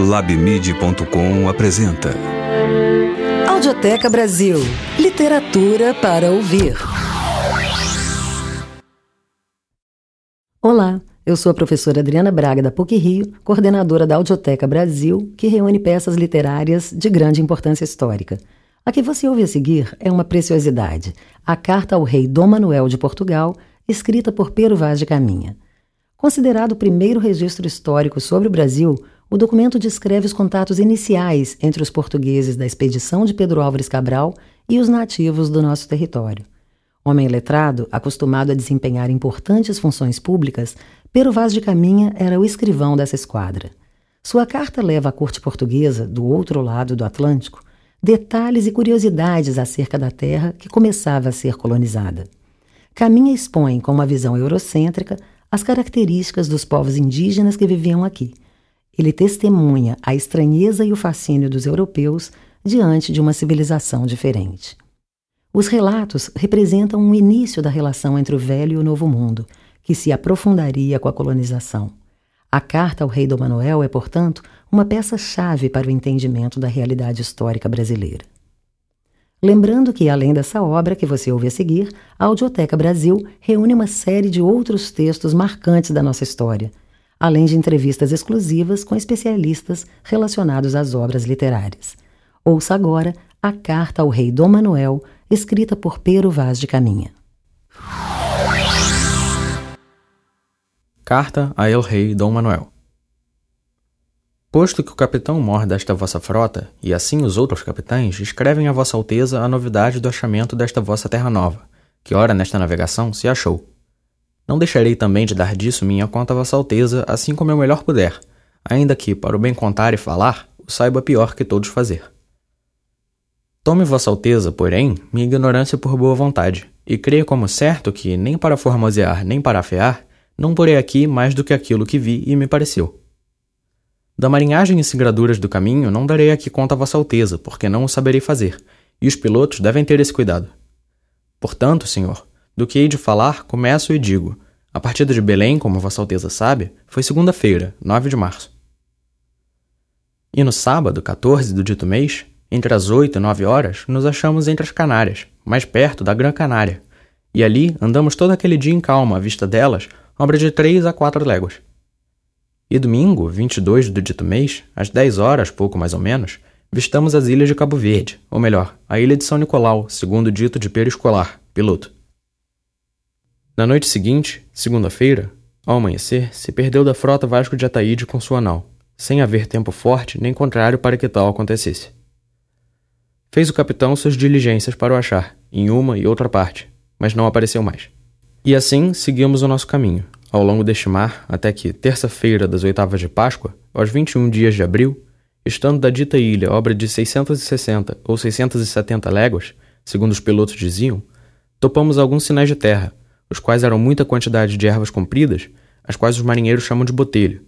Labmid.com apresenta Audioteca Brasil Literatura para ouvir. Olá, eu sou a professora Adriana Braga da PUC Rio, coordenadora da Audioteca Brasil, que reúne peças literárias de grande importância histórica. A que você ouve a seguir é uma preciosidade, a Carta ao Rei Dom Manuel de Portugal, escrita por Pero Vaz de Caminha. Considerado o primeiro registro histórico sobre o Brasil, o documento descreve os contatos iniciais entre os portugueses da expedição de Pedro Álvares Cabral e os nativos do nosso território. Homem letrado, acostumado a desempenhar importantes funções públicas, Pero Vaz de Caminha era o escrivão dessa esquadra. Sua carta leva à corte portuguesa, do outro lado do Atlântico, detalhes e curiosidades acerca da terra que começava a ser colonizada. Caminha expõe, com uma visão eurocêntrica, as características dos povos indígenas que viviam aqui. Ele testemunha a estranheza e o fascínio dos europeus diante de uma civilização diferente. Os relatos representam um início da relação entre o Velho e o Novo Mundo, que se aprofundaria com a colonização. A Carta ao Rei Dom Manuel é, portanto, uma peça-chave para o entendimento da realidade histórica brasileira. Lembrando que, além dessa obra que você ouve a seguir, a Audioteca Brasil reúne uma série de outros textos marcantes da nossa história, além de entrevistas exclusivas com especialistas relacionados às obras literárias. Ouça agora a Carta ao Rei Dom Manuel, escrita por Pero Vaz de Caminha. Carta a El Rei Dom Manuel Posto que o capitão mor desta vossa frota, e assim os outros capitães, escrevem a vossa alteza a novidade do achamento desta vossa terra nova, que ora nesta navegação se achou. Não deixarei também de dar disso minha conta a vossa alteza, assim como eu melhor puder, ainda que, para o bem contar e falar, o saiba pior que todos fazer. Tome vossa alteza, porém, minha ignorância por boa vontade, e creia como certo que, nem para formosear nem para afear, não porei aqui mais do que aquilo que vi e me pareceu. Da marinhagem e singraduras do caminho não darei aqui conta a Vossa Alteza, porque não o saberei fazer, e os pilotos devem ter esse cuidado. Portanto, senhor, do que hei de falar, começo e digo. A partida de Belém, como Vossa Alteza sabe, foi segunda-feira, 9 de março. E no sábado, 14 do dito mês, entre as oito e nove horas, nos achamos entre as Canárias, mais perto da Gran Canária, e ali andamos todo aquele dia em calma à vista delas, obra de três a quatro léguas. E domingo, 22 do dito mês, às 10 horas, pouco mais ou menos, vistamos as ilhas de Cabo Verde, ou melhor, a ilha de São Nicolau, segundo dito de Pedro Escolar, piloto. Na noite seguinte, segunda-feira, ao amanhecer, se perdeu da frota Vasco de Ataíde com sua nau, sem haver tempo forte nem contrário para que tal acontecesse. Fez o capitão suas diligências para o achar, em uma e outra parte, mas não apareceu mais. E assim seguimos o nosso caminho, ao longo deste mar, até que, terça-feira das oitavas de Páscoa, aos 21 dias de abril, estando da dita ilha obra de 660 ou 670 léguas, segundo os pilotos diziam, topamos alguns sinais de terra, os quais eram muita quantidade de ervas compridas, as quais os marinheiros chamam de botelho,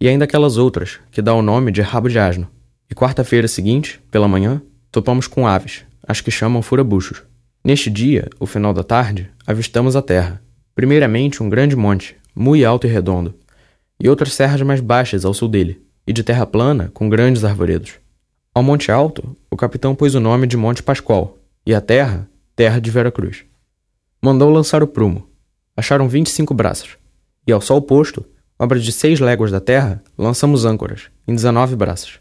e ainda aquelas outras, que dá o nome de rabo de asno. E quarta-feira seguinte, pela manhã, topamos com aves, as que chamam furabuchos. Neste dia, o final da tarde, avistamos a terra. Primeiramente um grande monte, muito alto e redondo, e outras serras mais baixas ao sul dele, e de terra plana, com grandes arvoredos. Ao Monte Alto, o capitão pôs o nome de Monte Pascoal, e a terra, Terra de Veracruz. Mandou lançar o prumo. Acharam vinte e cinco braças, e ao sol posto, obra de seis léguas da terra, lançamos âncoras, em dezenove braças.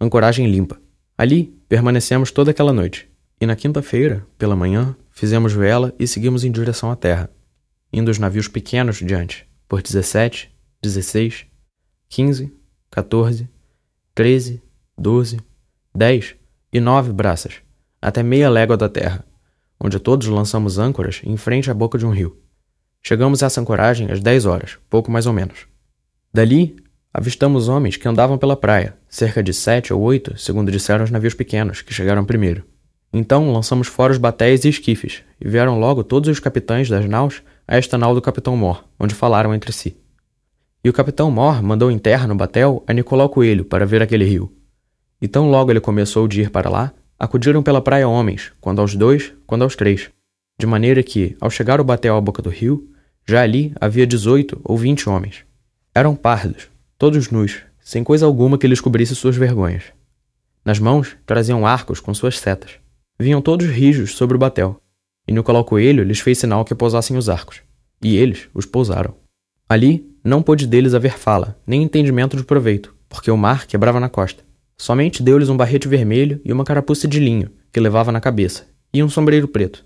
Ancoragem limpa. Ali, permanecemos toda aquela noite, e na quinta-feira, pela manhã, fizemos vela e seguimos em direção à terra, indo os navios pequenos diante, por 17, 16, 15, 14, 13, 12, 10 e 9 braças, até meia légua da terra, onde todos lançamos âncoras em frente à boca de um rio. Chegamos a essa ancoragem às 10 horas, pouco mais ou menos. Dali, avistamos homens que andavam pela praia, cerca de sete ou oito, segundo disseram os navios pequenos, que chegaram primeiro. Então lançamos fora os batéis e esquifes, e vieram logo todos os capitães das naus a esta nau do capitão Mor, onde falaram entre si. E o capitão Mor mandou em terra no batel a Nicolau Coelho para ver aquele rio. E tão logo ele começou de ir para lá, acudiram pela praia homens, quando aos dois, quando aos três, de maneira que, ao chegar o batel à boca do rio, já ali havia dezoito ou vinte homens. Eram pardos, todos nus, sem coisa alguma que lhes cobrisse suas vergonhas. Nas mãos traziam arcos com suas setas. Vinham todos rijos sobre o batel, e Nicolau Coelho lhes fez sinal que pousassem os arcos, e eles os pousaram. Ali não pôde deles haver fala, nem entendimento de proveito, porque o mar quebrava na costa. Somente deu-lhes um barrete vermelho e uma carapuça de linho, que levava na cabeça, e um sombreiro preto.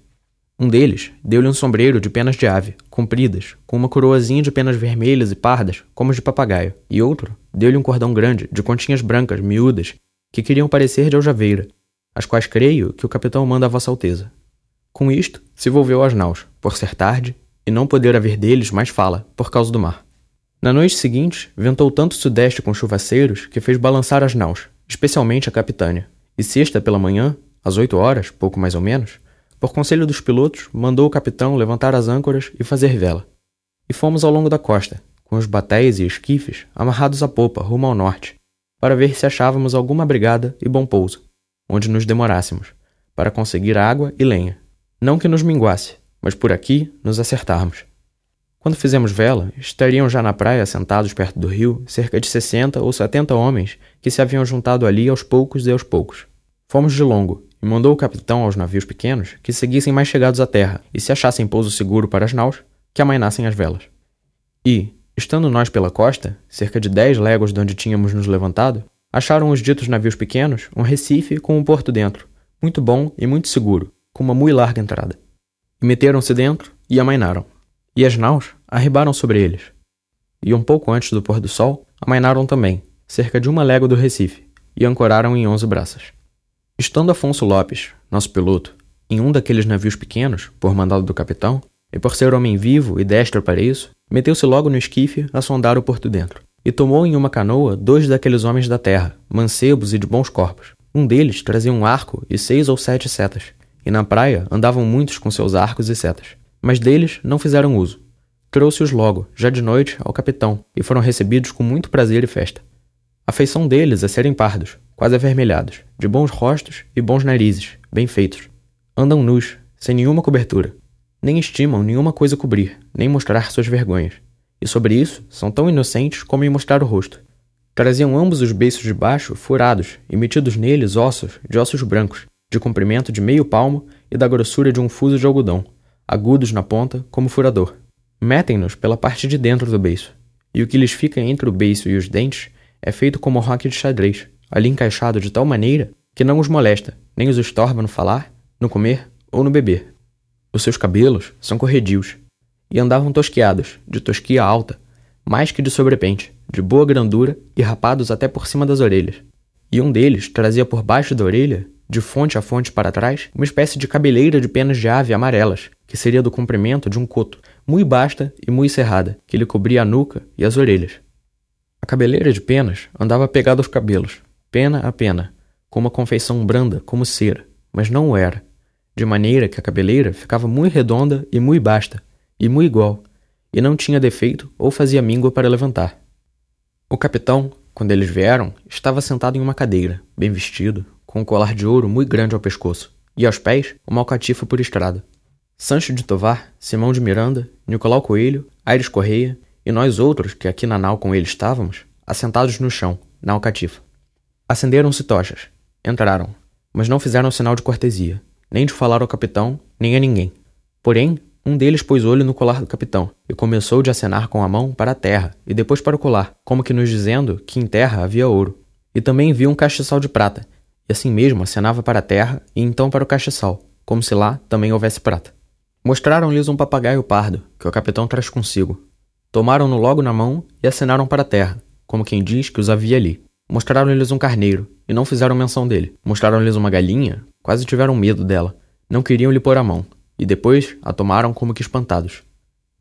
Um deles deu-lhe um sombreiro de penas de ave, compridas, com uma coroazinha de penas vermelhas e pardas, como as de papagaio, e outro deu-lhe um cordão grande, de continhas brancas, miúdas, que queriam parecer de aljaveira, as quais creio que o capitão manda a Vossa Alteza. Com isto, se volveu aos naus, por ser tarde, e não poder haver deles mais fala, por causa do mar. Na noite seguinte, ventou tanto sudeste com chuvaceiros que fez balançar as naus, especialmente a capitânia, e sexta pela manhã, às oito horas, pouco mais ou menos, por conselho dos pilotos, mandou o capitão levantar as âncoras e fazer vela. E fomos ao longo da costa, com os batéis e esquifes amarrados à popa rumo ao norte, para ver se achávamos alguma brigada e bom pouso, onde nos demorássemos, para conseguir água e lenha. Não que nos minguasse, mas por aqui nos acertarmos. Quando fizemos vela, estariam já na praia, sentados perto do rio, cerca de sessenta ou setenta homens que se haviam juntado ali aos poucos e aos poucos. Fomos de longo, e mandou o capitão aos navios pequenos que seguissem mais chegados à terra e, se achassem pouso seguro para as naus, que amainassem as velas. E, estando nós pela costa, cerca de dez léguas de onde tínhamos nos levantado, acharam os ditos navios pequenos um recife com um porto dentro, muito bom e muito seguro, com uma muito larga entrada. E meteram-se dentro e amainaram. E as naus arribaram sobre eles. E um pouco antes do pôr do sol, amainaram também, cerca de uma légua do Recife, e ancoraram em onze braças. Estando Afonso Lopes, nosso piloto, em um daqueles navios pequenos, por mandado do capitão, e por ser homem vivo e destro para isso, meteu-se logo no esquife a sondar o porto dentro, e tomou em uma canoa dois daqueles homens da terra, mancebos e de bons corpos. Um deles trazia um arco e seis ou sete setas, e na praia andavam muitos com seus arcos e setas, mas deles não fizeram uso. Trouxe-os logo, já de noite, ao capitão, e foram recebidos com muito prazer e festa. A feição deles é serem pardos, quase avermelhados, de bons rostos e bons narizes, bem feitos. Andam nus, sem nenhuma cobertura. Nem estimam nenhuma coisa cobrir, nem mostrar suas vergonhas. E sobre isso, são tão inocentes como em mostrar o rosto. Traziam ambos os beiços de baixo furados e metidos neles ossos de ossos brancos, de comprimento de meio palmo e da grossura de um fuso de algodão, agudos na ponta como furador. Metem-nos pela parte de dentro do beiço, e o que lhes fica entre o beiço e os dentes é feito como roque de xadrez, ali encaixado de tal maneira que não os molesta, nem os estorva no falar, no comer ou no beber. Os seus cabelos são corredios, e andavam tosquiados, de tosquia alta, mais que de sobrepente, de boa grandura e rapados até por cima das orelhas. E um deles trazia por baixo da orelha, de fonte a fonte para trás, uma espécie de cabeleira de penas de ave amarelas, que seria do comprimento de um coto, muito basta e muito cerrada, que lhe cobria a nuca e as orelhas. A cabeleira de penas andava pegada aos cabelos, pena a pena, com uma confeição branda como cera, mas não o era, de maneira que a cabeleira ficava muito redonda e muito basta, e muito igual, e não tinha defeito ou fazia míngua para levantar. O capitão, quando eles vieram, estava sentado em uma cadeira, bem vestido, com um colar de ouro muito grande ao pescoço, e aos pés uma alcatifa por estrada. Sancho de Tovar, Simão de Miranda, Nicolau Coelho, Aires Correia e nós outros que aqui na nau com ele estávamos, assentados no chão, na alcatifa. Acenderam-se tochas. Entraram, mas não fizeram sinal de cortesia, nem de falar ao capitão, nem a ninguém. Porém, um deles pôs olho no colar do capitão e começou de acenar com a mão para a terra e depois para o colar, como que nos dizendo que em terra havia ouro. E também viu um castiçal de prata, e assim mesmo acenava para a terra e então para o castiçal, como se lá também houvesse prata. Mostraram-lhes um papagaio pardo, que o capitão traz consigo. Tomaram-no logo na mão e acenaram para a terra, como quem diz que os havia ali. Mostraram-lhes um carneiro, e não fizeram menção dele. Mostraram-lhes uma galinha, quase tiveram medo dela. Não queriam lhe pôr a mão, e depois a tomaram como que espantados.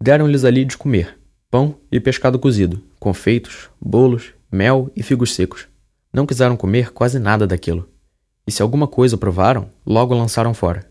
Deram-lhes ali de comer, pão e pescado cozido, confeitos, bolos, mel e figos secos. Não quiseram comer quase nada daquilo. E se alguma coisa provaram, logo lançaram fora.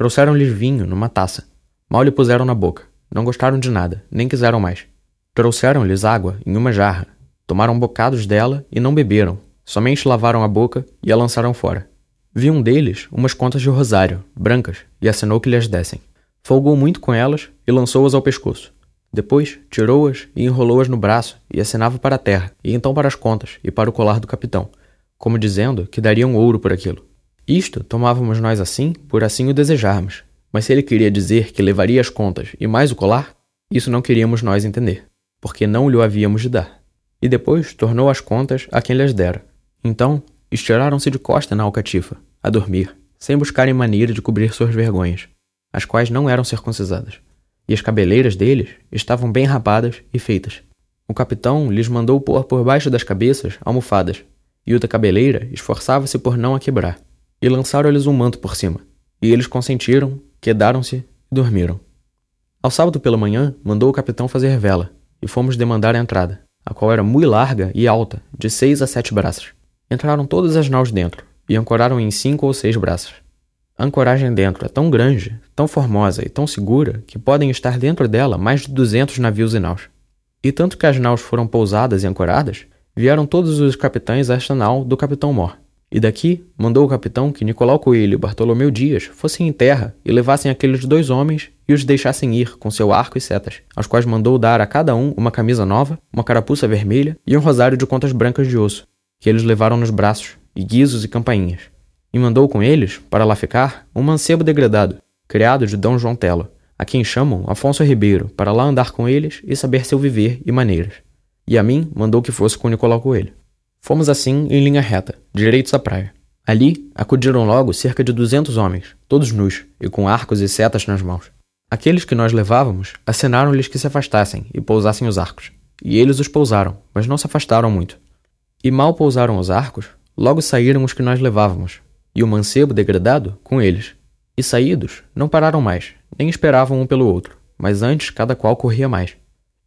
Trouxeram-lhes vinho numa taça. Mal lhe puseram na boca. Não gostaram de nada, nem quiseram mais. Trouxeram-lhes água em uma jarra, Tomaram bocados dela e não beberam, somente lavaram a boca e a lançaram fora. Vi um deles umas contas de rosário, brancas, e acenou que lhes dessem. Folgou muito com elas e lançou-as ao pescoço. Depois tirou-as e enrolou-as no braço e acenava para a terra, e então para as contas e para o colar do capitão, como dizendo que dariam ouro por aquilo. Isto tomávamos nós assim, por assim o desejarmos, mas se ele queria dizer que levaria as contas e mais o colar, isso não queríamos nós entender, porque não lhe havíamos de dar. E depois tornou as contas a quem lhes dera. Então estiraram-se de costa na alcatifa, a dormir, sem buscarem maneira de cobrir suas vergonhas, as quais não eram circuncisadas e as cabeleiras deles estavam bem rapadas e feitas. O capitão lhes mandou pôr por baixo das cabeças almofadas, e o da cabeleira esforçava-se por não a quebrar, e lançaram-lhes um manto por cima, e eles consentiram, quedaram-se e dormiram. Ao sábado pela manhã, mandou o capitão fazer vela, e fomos demandar a entrada, a qual era muito larga e alta, de seis a sete braças. Entraram todas as naus dentro, e ancoraram em cinco ou seis braças. A ancoragem dentro é tão grande, tão formosa e tão segura que podem estar dentro dela mais de 200 navios e naus. E tanto que as naus foram pousadas e ancoradas, vieram todos os capitães a esta nau do capitão Mor. E daqui mandou o capitão que Nicolau Coelho e Bartolomeu Dias fossem em terra e levassem aqueles dois homens e os deixassem ir com seu arco e setas, aos quais mandou dar a cada um uma camisa nova, uma carapuça vermelha e um rosário de contas brancas de osso, que eles levaram nos braços, e guizos e campainhas e mandou com eles, para lá ficar, um mancebo degradado, criado de D. João Telo, a quem chamam Afonso Ribeiro, para lá andar com eles e saber seu viver e maneiras. E a mim mandou que fosse com Nicolau Coelho. Fomos assim em linha reta, direitos à praia. Ali acudiram logo cerca de duzentos homens, todos nus e com arcos e setas nas mãos. Aqueles que nós levávamos acenaram-lhes que se afastassem e pousassem os arcos. E eles os pousaram, mas não se afastaram muito. E mal pousaram os arcos, logo saíram os que nós levávamos, e o mancebo degradado com eles. E saídos, não pararam mais, nem esperavam um pelo outro, mas antes cada qual corria mais.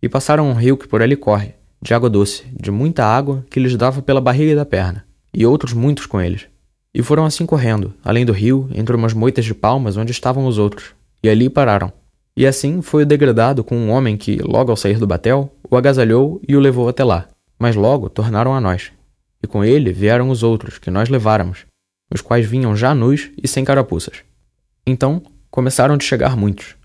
E passaram um rio que por ali corre, de água doce, de muita água que lhes dava pela barriga da perna, e outros muitos com eles. E foram assim correndo, além do rio, entre umas moitas de palmas onde estavam os outros, e ali pararam. E assim foi o degradado com um homem que, logo ao sair do batel, o agasalhou e o levou até lá. Mas logo tornaram a nós. E com ele vieram os outros, que nós leváramos, os quais vinham já nus e sem carapuças. Então começaram de chegar muitos.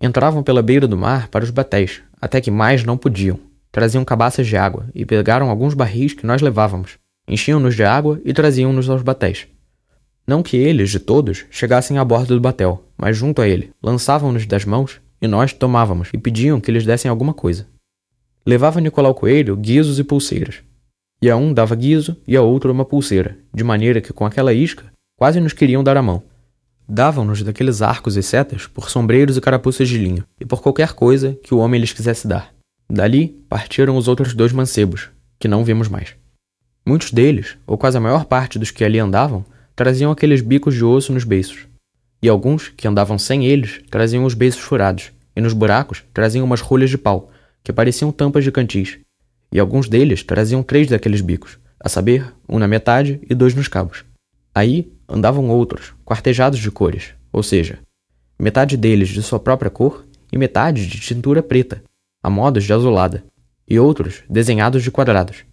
Entravam pela beira do mar para os batéis, até que mais não podiam. Traziam cabaças de água e pegaram alguns barris que nós levávamos, enchiam-nos de água e traziam-nos aos batéis. Não que eles, de todos, chegassem à borda do batel, mas junto a ele, lançavam-nos das mãos e nós tomávamos e pediam que lhes dessem alguma coisa. Levava Nicolau Coelho guizos e pulseiras, e a um dava guiso e a outro uma pulseira, de maneira que com aquela isca quase nos queriam dar a mão. Davam-nos daqueles arcos e setas por sombreiros e carapuças de linho, e por qualquer coisa que o homem lhes quisesse dar. Dali partiram os outros dois mancebos, que não vimos mais. Muitos deles, ou quase a maior parte dos que ali andavam, traziam aqueles bicos de osso nos beiços. E alguns, que andavam sem eles, traziam os beiços furados, e nos buracos traziam umas rolhas de pau, que pareciam tampas de cantis, e alguns deles traziam três daqueles bicos, a saber, um na metade e dois nos cabos. Aí andavam outros, quartejados de cores, ou seja, metade deles de sua própria cor e metade de tintura preta, a modos de azulada, e outros desenhados de quadrados.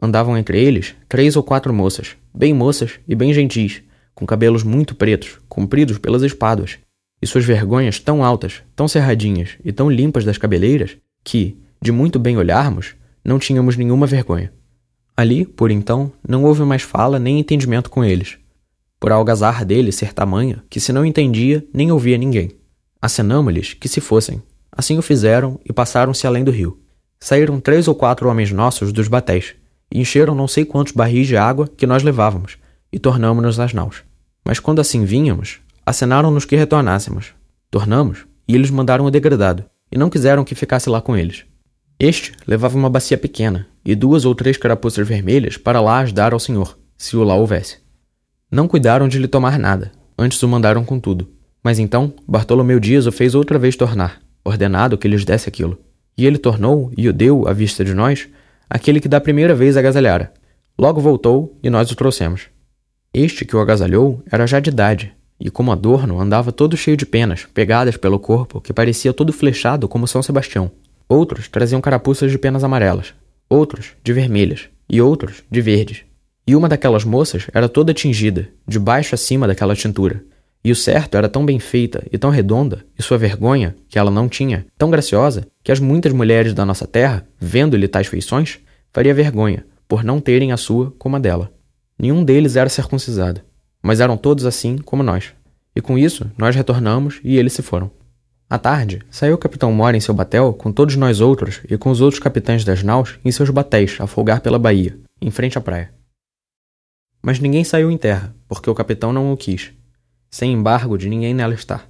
Andavam entre eles três ou quatro moças, bem moças e bem gentis, com cabelos muito pretos, compridos pelas espáduas, e suas vergonhas tão altas, tão cerradinhas e tão limpas das cabeleiras, que, de muito bem olharmos, não tínhamos nenhuma vergonha. Ali, por então, não houve mais fala nem entendimento com eles, por algazarra dele ser tamanha que se não entendia nem ouvia ninguém. Acenamo-lhes que se fossem. Assim o fizeram e passaram-se além do rio. Saíram três ou quatro homens nossos dos batéis e encheram não sei quantos barris de água que nós levávamos e tornamos-nos às naus. Mas quando assim vínhamos, acenaram-nos que retornássemos. Tornamos e eles mandaram o degradado e não quiseram que ficasse lá com eles. Este levava uma bacia pequena e duas ou três carapuças vermelhas para lá as dar ao senhor, se o lá houvesse. Não cuidaram de lhe tomar nada, antes o mandaram com tudo. Mas então Bartolomeu Dias o fez outra vez tornar, ordenado que lhes desse aquilo. E ele tornou e o deu, à vista de nós, aquele que da primeira vez agasalhara. Logo voltou e nós o trouxemos. Este que o agasalhou era já de idade, e como adorno andava todo cheio de penas, pegadas pelo corpo, que parecia todo flechado como São Sebastião. Outros traziam carapuças de penas amarelas, outros de vermelhas e outros de verdes. E uma daquelas moças era toda tingida, de baixo a cima daquela tintura, E o certo era tão bem feita e tão redonda, e sua vergonha, que ela não tinha, tão graciosa, que as muitas mulheres da nossa terra, vendo-lhe tais feições, faria vergonha, por não terem a sua como a dela. Nenhum deles era circuncisado, mas eram todos assim como nós. E com isso, nós retornamos e eles se foram. À tarde, saiu o capitão Mora em seu batel com todos nós outros e com os outros capitães das naus em seus batéis a folgar pela baía, em frente à praia. Mas ninguém saiu em terra, porque o capitão não o quis, sem embargo de ninguém nela estar.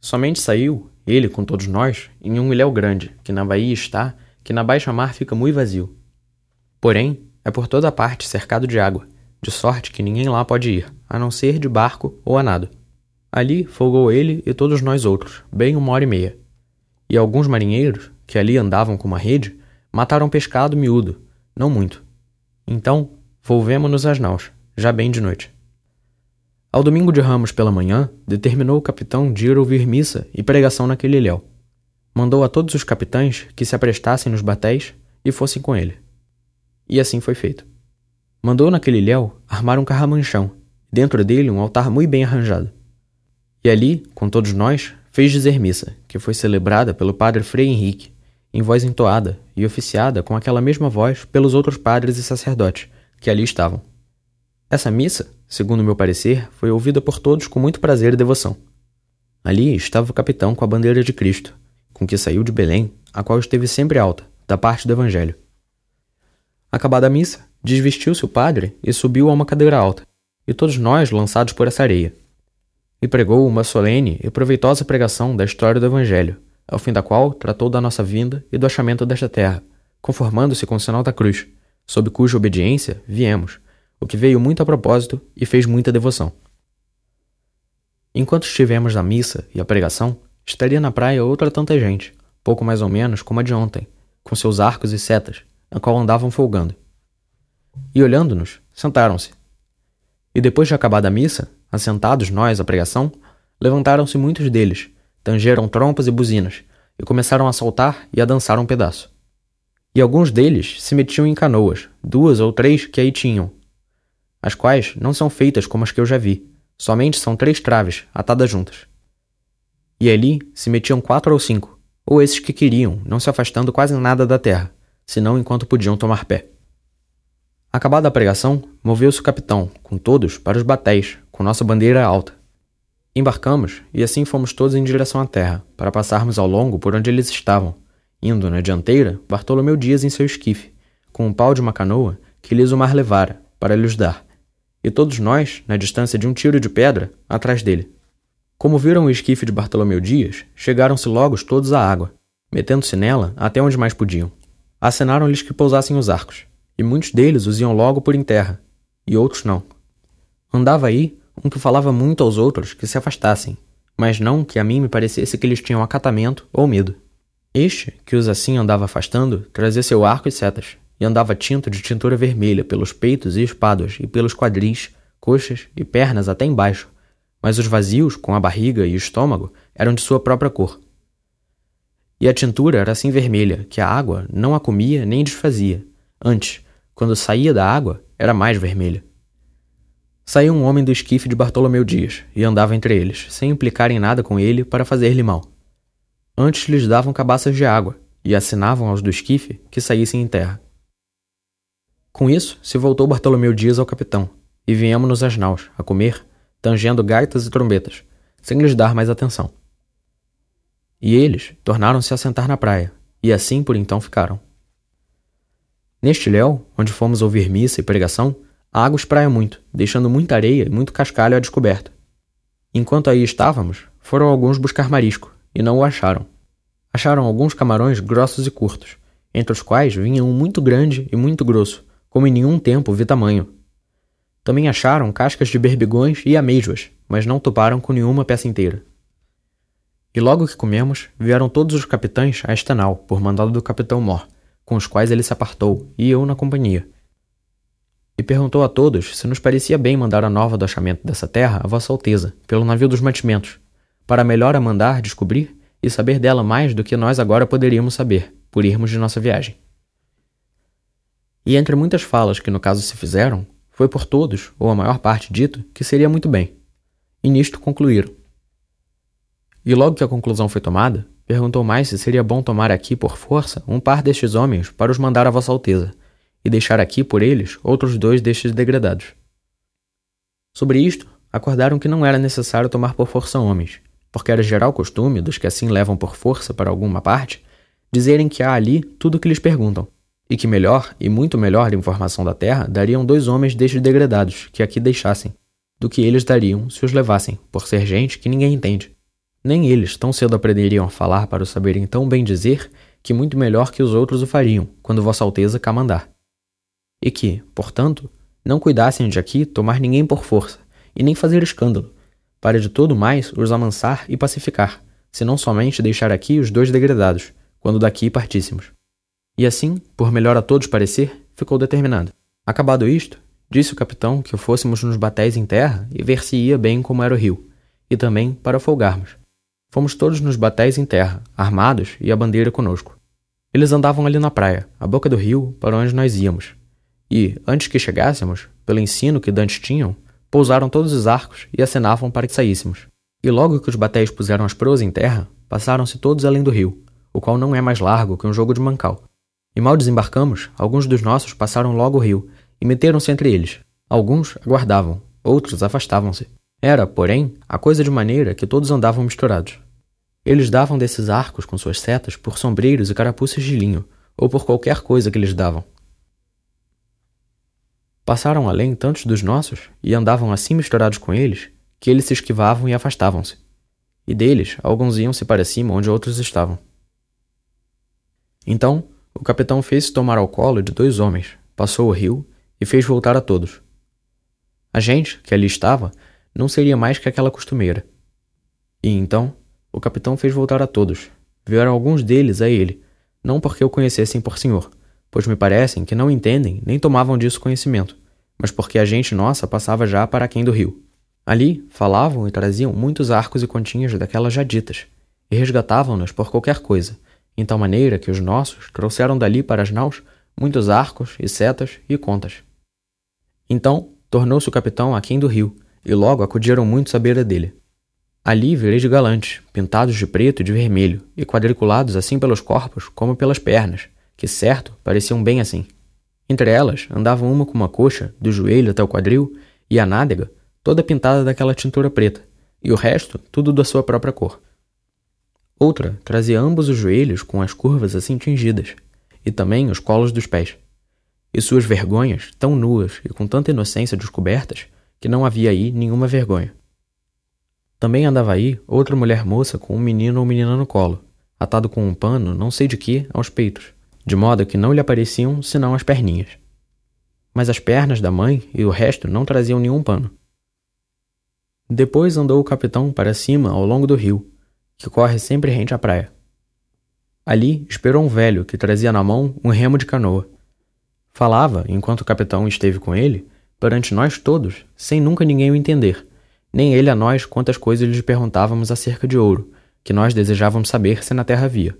Somente saiu, ele com todos nós, em um ilhéu grande, que na baía está, que na baixa mar fica muito vazio. Porém, é por toda parte cercado de água, de sorte que ninguém lá pode ir, a não ser de barco ou a nado. Ali folgou ele e todos nós outros, bem uma hora e meia. E alguns marinheiros, que ali andavam com uma rede, mataram pescado miúdo, não muito. Então Volvemo-nos às naus, já bem de noite. Ao domingo de Ramos pela manhã, determinou o capitão de ir ouvir missa e pregação naquele ilhéu. Mandou a todos os capitães que se aprestassem nos batéis e fossem com ele. E assim foi feito. Mandou naquele ilhéu armar um carramanchão, dentro dele um altar muito bem arranjado. E ali, com todos nós, fez dizer missa, que foi celebrada pelo padre Frei Henrique, em voz entoada e oficiada com aquela mesma voz pelos outros padres e sacerdotes, que ali estavam. Essa missa, segundo meu parecer, foi ouvida por todos com muito prazer e devoção. Ali estava o capitão com a bandeira de Cristo, com que saiu de Belém, a qual esteve sempre alta, da parte do Evangelho. Acabada a missa, desvestiu-se o padre e subiu a uma cadeira alta, e todos nós lançados por essa areia. E pregou uma solene e proveitosa pregação da história do Evangelho, ao fim da qual tratou da nossa vinda e do achamento desta terra, conformando-se com o sinal da cruz, sob cuja obediência viemos, o que veio muito a propósito e fez muita devoção. Enquanto estivemos na missa e a pregação, estaria na praia outra tanta gente, pouco mais ou menos como a de ontem, com seus arcos e setas, a qual andavam folgando. E olhando-nos, sentaram-se. E depois de acabada a missa, assentados nós à pregação, levantaram-se muitos deles, tangeram trompas e buzinas, e começaram a saltar e a dançar um pedaço e alguns deles se metiam em canoas, duas ou três que aí tinham, as quais não são feitas como as que eu já vi, somente são três traves atadas juntas. E ali se metiam quatro ou cinco, ou esses que queriam, não se afastando quase nada da terra, senão enquanto podiam tomar pé. Acabada a pregação, moveu-se o capitão, com todos, para os batéis, com nossa bandeira alta. Embarcamos e assim fomos todos em direção à terra, para passarmos ao longo por onde eles estavam, Indo na dianteira, Bartolomeu Dias em seu esquife, com um pau de uma canoa que lhes o mar levara, para lhes dar, e todos nós, na distância de um tiro de pedra, atrás dele. Como viram o esquife de Bartolomeu Dias, chegaram-se logo todos à água, metendo-se nela até onde mais podiam. Acenaram-lhes que pousassem os arcos, e muitos deles os iam logo por em terra, e outros não. Andava aí um que falava muito aos outros que se afastassem, mas não que a mim me parecesse que eles tinham acatamento ou medo. Este, que os assim andava afastando, trazia seu arco e setas, e andava tinto de tintura vermelha pelos peitos e espáduas e pelos quadris, coxas e pernas até embaixo, mas os vazios, com a barriga e o estômago, eram de sua própria cor. E a tintura era assim vermelha, que a água não a comia nem desfazia. Antes, quando saía da água, era mais vermelha. Saiu um homem do esquife de Bartolomeu Dias e andava entre eles, sem implicar em nada com ele para fazer-lhe mal. Antes lhes davam cabaças de água e assinavam aos do esquife que saíssem em terra. Com isso, se voltou Bartolomeu Dias ao capitão, e viemos-nos às naus, a comer, tangendo gaitas e trombetas, sem lhes dar mais atenção. E eles tornaram-se a sentar na praia, e assim por então ficaram. Neste léu, onde fomos ouvir missa e pregação, a água espraia muito, deixando muita areia e muito cascalho à descoberta. Enquanto aí estávamos, foram alguns buscar marisco, e não o acharam. Acharam alguns camarões grossos e curtos, entre os quais vinha um muito grande e muito grosso, como em nenhum tempo vi tamanho. Também acharam cascas de berbigões e amêijoas, mas não toparam com nenhuma peça inteira. E logo que comemos, vieram todos os capitães a Estanal, por mandado do capitão Mor, com os quais ele se apartou, e eu na companhia. E perguntou a todos se nos parecia bem mandar a nova do achamento dessa terra a Vossa Alteza, pelo navio dos mantimentos, para melhor a mandar descobrir e saber dela mais do que nós agora poderíamos saber, por irmos de nossa viagem. E entre muitas falas que no caso se fizeram, foi por todos, ou a maior parte dito, que seria muito bem. E nisto concluíram. E logo que a conclusão foi tomada, perguntou mais se seria bom tomar aqui por força um par destes homens para os mandar a Vossa Alteza, e deixar aqui por eles outros dois destes degradados. Sobre isto, acordaram que não era necessário tomar por força homens, porque era geral costume dos que assim levam por força para alguma parte dizerem que há ali tudo o que lhes perguntam, e que melhor e muito melhor informação da terra dariam dois homens destes degradados que aqui deixassem, do que eles dariam se os levassem, por ser gente que ninguém entende. Nem eles tão cedo aprenderiam a falar para o saberem tão bem dizer que muito melhor que os outros o fariam, quando Vossa Alteza cá mandar. E que, portanto, não cuidassem de aqui tomar ninguém por força, e nem fazer escândalo, para de todo mais os amansar e pacificar, senão somente deixar aqui os dois degradados, quando daqui partíssemos. E assim, por melhor a todos parecer, ficou determinado. Acabado isto, disse o capitão que fôssemos nos batéis em terra e ver se ia bem como era o rio, e também para folgarmos. Fomos todos nos batéis em terra, armados e a bandeira conosco. Eles andavam ali na praia, à boca do rio, para onde nós íamos. E, antes que chegássemos, pelo ensino que dantes tinham, pousaram todos os arcos e acenavam para que saíssemos. E logo que os batéis puseram as proas em terra, passaram-se todos além do rio, o qual não é mais largo que um jogo de mancal. E mal desembarcamos, alguns dos nossos passaram logo o rio e meteram-se entre eles. Alguns aguardavam, outros afastavam-se. Era, porém, a coisa de maneira que todos andavam misturados. Eles davam desses arcos com suas setas por sombreiros e carapuças de linho, ou por qualquer coisa que lhes davam. Passaram além tantos dos nossos e andavam assim misturados com eles que eles se esquivavam e afastavam-se. E deles, alguns iam-se para cima onde outros estavam. Então, o capitão fez-se tomar ao colo de dois homens, passou o rio e fez voltar a todos. A gente, que ali estava, não seria mais que aquela costumeira. E então, o capitão fez voltar a todos. Vieram alguns deles a ele, não porque o conhecessem por senhor, pois me parecem que não entendem nem tomavam disso conhecimento, mas porque a gente nossa passava já para quem do rio. Ali falavam e traziam muitos arcos e continhas daquelas já ditas, e resgatavam-nos por qualquer coisa, em tal maneira que os nossos trouxeram dali para as naus muitos arcos e setas e contas. Então tornou-se o capitão aquém do rio, e logo acudiram muitos à beira dele. Ali virei de galantes, pintados de preto e de vermelho, e quadriculados assim pelos corpos como pelas pernas, que certo pareciam bem assim. Entre elas andavam uma com uma coxa, do joelho até o quadril, e a nádega, toda pintada daquela tintura preta, e o resto tudo da sua própria cor. Outra trazia ambos os joelhos com as curvas assim tingidas, e também os colos dos pés. E suas vergonhas, tão nuas e com tanta inocência descobertas, que não havia aí nenhuma vergonha. Também andava aí outra mulher moça com um menino ou menina no colo, atado com um pano, não sei de que, aos peitos de modo que não lhe apareciam senão as perninhas. Mas as pernas da mãe e o resto não traziam nenhum pano. Depois andou o capitão para cima ao longo do rio, que corre sempre rente à praia. Ali esperou um velho que trazia na mão um remo de canoa. Falava, enquanto o capitão esteve com ele, perante nós todos, sem nunca ninguém o entender, nem ele a nós quantas coisas lhe perguntávamos acerca de ouro, que nós desejávamos saber se na terra havia.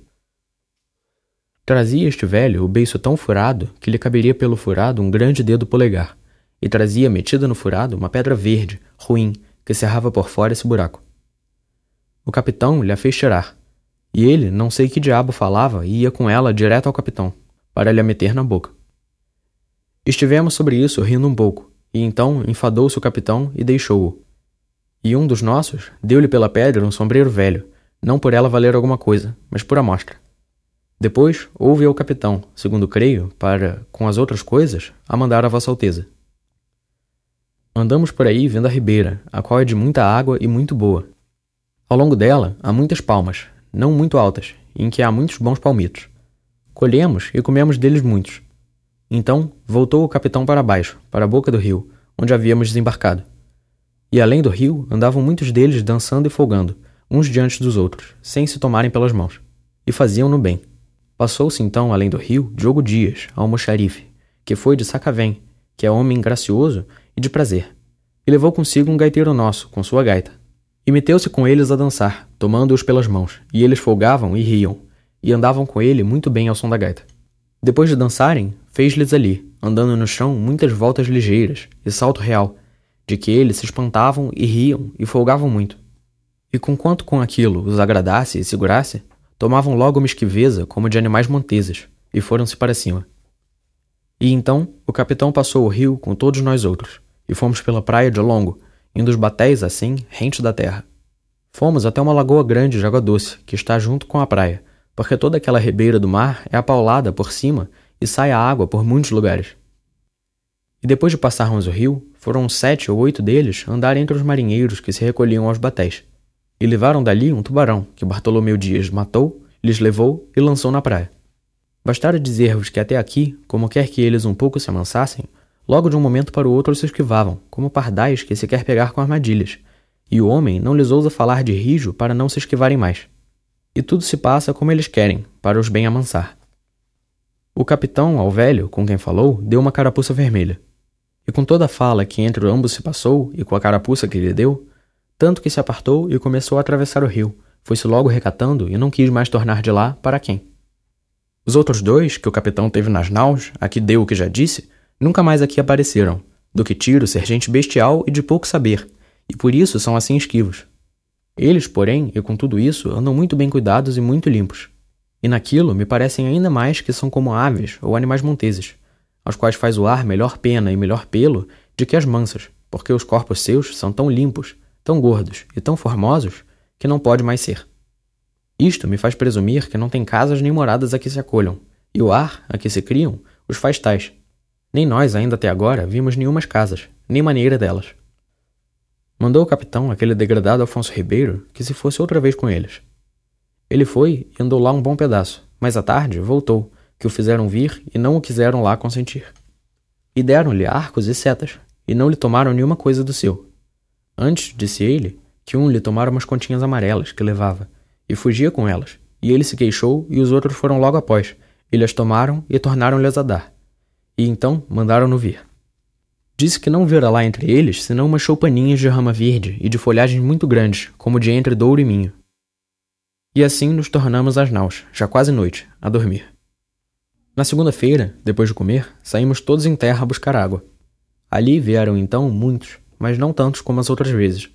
Trazia este velho o beiço tão furado que lhe caberia pelo furado um grande dedo polegar, e trazia metida no furado uma pedra verde, ruim, que cerrava por fora esse buraco. O capitão lhe a fez tirar, e ele não sei que diabo falava e ia com ela direto ao capitão, para lhe a meter na boca. Estivemos sobre isso rindo um pouco, e então enfadou-se o capitão e deixou-o. E um dos nossos deu-lhe pela pedra um sombreiro velho, não por ela valer alguma coisa, mas por amostra. Depois houve ao capitão, segundo creio, para, com as outras coisas, a mandar a Vossa Alteza. Andamos por aí vendo a ribeira, a qual é de muita água e muito boa. Ao longo dela há muitas palmas, não muito altas, em que há muitos bons palmitos. Colhemos e comemos deles muitos. Então voltou o capitão para baixo, para a boca do rio, onde havíamos desembarcado. E além do rio andavam muitos deles dançando e folgando, uns diante dos outros, sem se tomarem pelas mãos. E faziam-no bem. Passou-se então, além do rio, Diogo Dias, almoxarife, que foi de Sacavém, que é homem gracioso e de prazer, e levou consigo um gaiteiro nosso, com sua gaita. E meteu-se com eles a dançar, tomando-os pelas mãos, e eles folgavam e riam, e andavam com ele muito bem ao som da gaita. Depois de dançarem, fez-lhes ali, andando no chão, muitas voltas ligeiras, e salto real, de que eles se espantavam e riam e folgavam muito. E conquanto com aquilo os agradasse e segurasse, tomavam logo uma esquiveza como de animais monteses, e foram-se para cima. E então o capitão passou o rio com todos nós outros, e fomos pela praia de longo, indo os batéis assim, rente da terra. Fomos até uma lagoa grande de água doce, que está junto com a praia, porque toda aquela ribeira do mar é apaulada por cima e sai a água por muitos lugares. E depois de passarmos o rio, foram sete ou oito deles andar entre os marinheiros que se recolhiam aos batéis, e levaram dali um tubarão que Bartolomeu Dias matou, lhes levou e lançou na praia. Bastara dizer-vos que até aqui, como quer que eles um pouco se amansassem, logo de um momento para o outro se esquivavam, como pardais que se quer pegar com armadilhas, e o homem não lhes ousa falar de rijo para não se esquivarem mais. E tudo se passa como eles querem, para os bem amansar. O capitão, ao velho, com quem falou, deu uma carapuça vermelha. E com toda a fala que entre ambos se passou, e com a carapuça que lhe deu, tanto que se apartou e começou a atravessar o rio, foi-se logo recatando e não quis mais tornar de lá para quem. Os outros dois, que o capitão teve nas naus, a que deu o que já disse, nunca mais aqui apareceram, do que tiro ser gente bestial e de pouco saber, e por isso são assim esquivos. Eles, porém, e com tudo isso, andam muito bem cuidados e muito limpos. E naquilo me parecem ainda mais que são como aves ou animais monteses, aos quais faz o ar melhor pena e melhor pelo de que as mansas, porque os corpos seus são tão limpos, tão gordos e tão formosos que não pode mais ser. Isto me faz presumir que não tem casas nem moradas a que se acolham, e o ar a que se criam os faz tais. Nem nós, ainda até agora, vimos nenhumas casas, nem maneira delas. Mandou o capitão, aquele degradado Afonso Ribeiro, que se fosse outra vez com eles. Ele foi e andou lá um bom pedaço, mas à tarde voltou, que o fizeram vir e não o quiseram lá consentir. E deram-lhe arcos e setas, e não lhe tomaram nenhuma coisa do seu. Antes, disse ele, que um lhe tomara umas continhas amarelas que levava, e fugia com elas, e ele se queixou, e os outros foram logo após, e lhes tomaram e tornaram-lhes a dar. E então mandaram-no vir. Disse que não vira lá entre eles senão umas choupaninhas de rama verde e de folhagens muito grandes, como de entre douro e minho. E assim nos tornamos às naus, já quase noite, a dormir. Na segunda-feira, depois de comer, saímos todos em terra a buscar água. Ali vieram então muitos, mas não tantos como as outras vezes.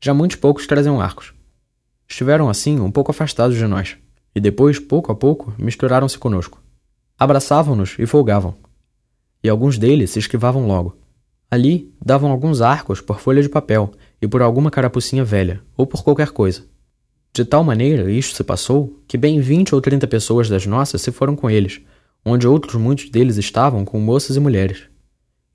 Já muitos poucos traziam arcos. Estiveram assim um pouco afastados de nós, e depois, pouco a pouco, misturaram-se conosco. Abraçavam-nos e folgavam. E alguns deles se esquivavam logo. Ali davam alguns arcos por folha de papel e por alguma carapucinha velha, ou por qualquer coisa. De tal maneira isto se passou que bem vinte ou trinta pessoas das nossas se foram com eles, onde outros muitos deles estavam com moças e mulheres.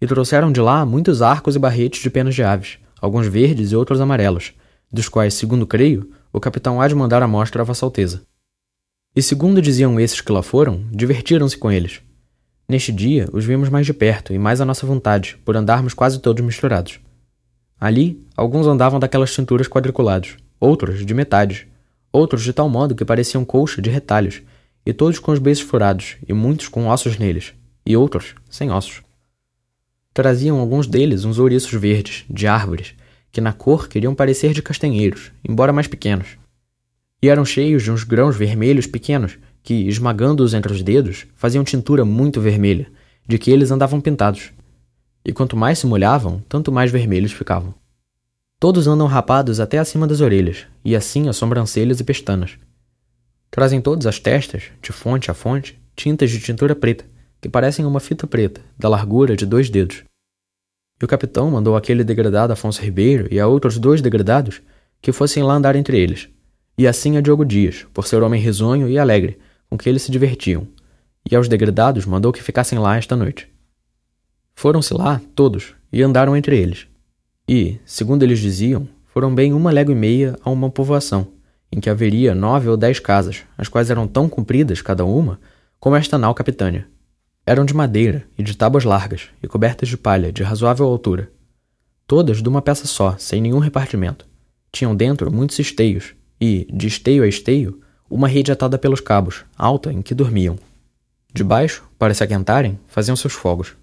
E trouxeram de lá muitos arcos e barretes de penas de aves, alguns verdes e outros amarelos, dos quais, segundo creio, o capitão há de mandar a mostra a Vossa Alteza. E segundo diziam esses que lá foram, divertiram-se com eles. Neste dia os vimos mais de perto e mais à nossa vontade, por andarmos quase todos misturados. Ali, alguns andavam daquelas cinturas quadriculados, outros de metades, outros de tal modo que pareciam colcha de retalhos, e todos com os beiços furados, e muitos com ossos neles, e outros sem ossos. Traziam alguns deles uns ouriços verdes, de árvores, que na cor queriam parecer de castanheiros, embora mais pequenos. E eram cheios de uns grãos vermelhos pequenos, que, esmagando-os entre os dedos, faziam tintura muito vermelha, de que eles andavam pintados. E quanto mais se molhavam, tanto mais vermelhos ficavam. Todos andam rapados até acima das orelhas, e assim as sobrancelhas e pestanas. Trazem todos as testas, de fonte a fonte, tintas de tintura preta, que parecem uma fita preta, da largura de dois dedos. E o capitão mandou aquele degradado Afonso Ribeiro e a outros dois degradados que fossem lá andar entre eles, e assim a Diogo Dias, por ser homem risonho e alegre, com que eles se divertiam, e aos degradados mandou que ficassem lá esta noite. Foram-se lá, todos, e andaram entre eles, e, segundo eles diziam, foram bem uma légua e meia a uma povoação, em que haveria nove ou dez casas, as quais eram tão compridas, cada uma, como esta nau capitânia. Eram de madeira e de tábuas largas, e cobertas de palha, de razoável altura. Todas de uma peça só, sem nenhum repartimento. Tinham dentro muitos esteios, e, de esteio a esteio, uma rede atada pelos cabos, alta, em que dormiam. Debaixo, para se aquentarem, faziam seus fogos.